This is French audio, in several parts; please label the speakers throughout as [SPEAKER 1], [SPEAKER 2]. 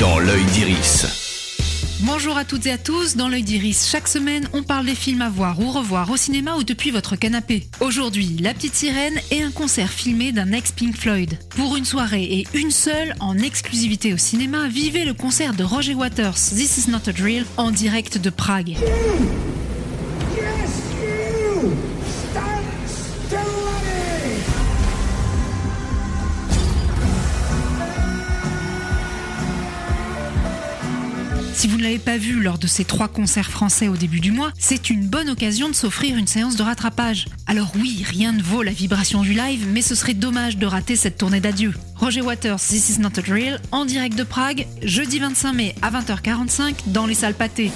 [SPEAKER 1] dans l'œil d'Iris.
[SPEAKER 2] Bonjour à toutes et à tous, dans l'œil d'Iris, chaque semaine on parle des films à voir ou revoir au cinéma ou depuis votre canapé. Aujourd'hui, La Petite Sirène et un concert filmé d'un ex-Pink Floyd. Pour une soirée et une seule, en exclusivité au cinéma, vivez le concert de Roger Waters, This Is Not a Drill, en direct de Prague.
[SPEAKER 3] Yes, you!
[SPEAKER 2] Si vous ne l'avez pas vu lors de ces trois concerts français au début du mois, c'est une bonne occasion de s'offrir une séance de rattrapage. Alors oui, rien ne vaut la vibration du live, mais ce serait dommage de rater cette tournée d'adieu. Roger Waters, This Is Not a Drill, en direct de Prague, jeudi 25 mai à 20h45 dans les salles pâtées.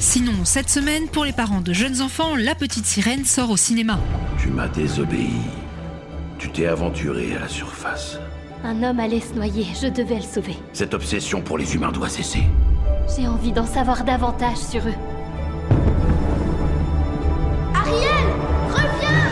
[SPEAKER 2] Sinon, cette semaine, pour les parents de jeunes enfants, La Petite Sirène sort au cinéma.
[SPEAKER 4] Tu m'as désobéi. Tu t'es aventuré à la surface.
[SPEAKER 5] Un homme allait se noyer, je devais le sauver.
[SPEAKER 4] Cette obsession pour les humains doit cesser.
[SPEAKER 5] J'ai envie d'en savoir davantage sur eux. Ariel Reviens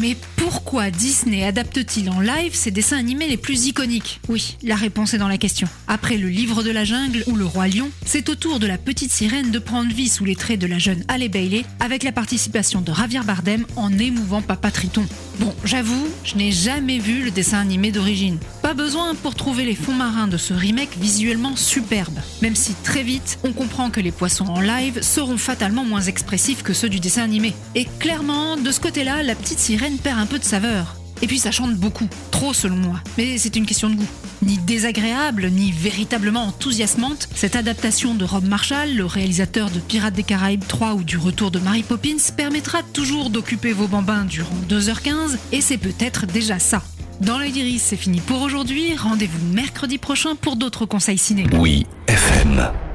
[SPEAKER 2] Mais pourquoi Disney adapte-t-il en live ses dessins animés les plus iconiques? Oui, la réponse est dans la question. Après le livre de la jungle ou le roi lion, c'est au tour de la petite sirène de prendre vie sous les traits de la jeune Halle Bailey avec la participation de Javier Bardem en émouvant Papa Triton. Bon, j'avoue, je n'ai jamais vu le dessin animé d'origine. Pas besoin pour trouver les fonds marins de ce remake visuellement superbe. Même si très vite, on comprend que les poissons en live seront fatalement moins expressifs que ceux du dessin animé. Et clairement, de ce côté-là, la petite sirène perd un peu de saveur. Et puis ça chante beaucoup, trop selon moi. Mais c'est une question de goût. Ni désagréable, ni véritablement enthousiasmante, cette adaptation de Rob Marshall, le réalisateur de Pirates des Caraïbes 3 ou du retour de Mary Poppins, permettra toujours d'occuper vos bambins durant 2h15, et c'est peut-être déjà ça. Dans l'œil d'Iris, c'est fini pour aujourd'hui. Rendez-vous mercredi prochain pour d'autres conseils ciné.
[SPEAKER 1] Oui, FM.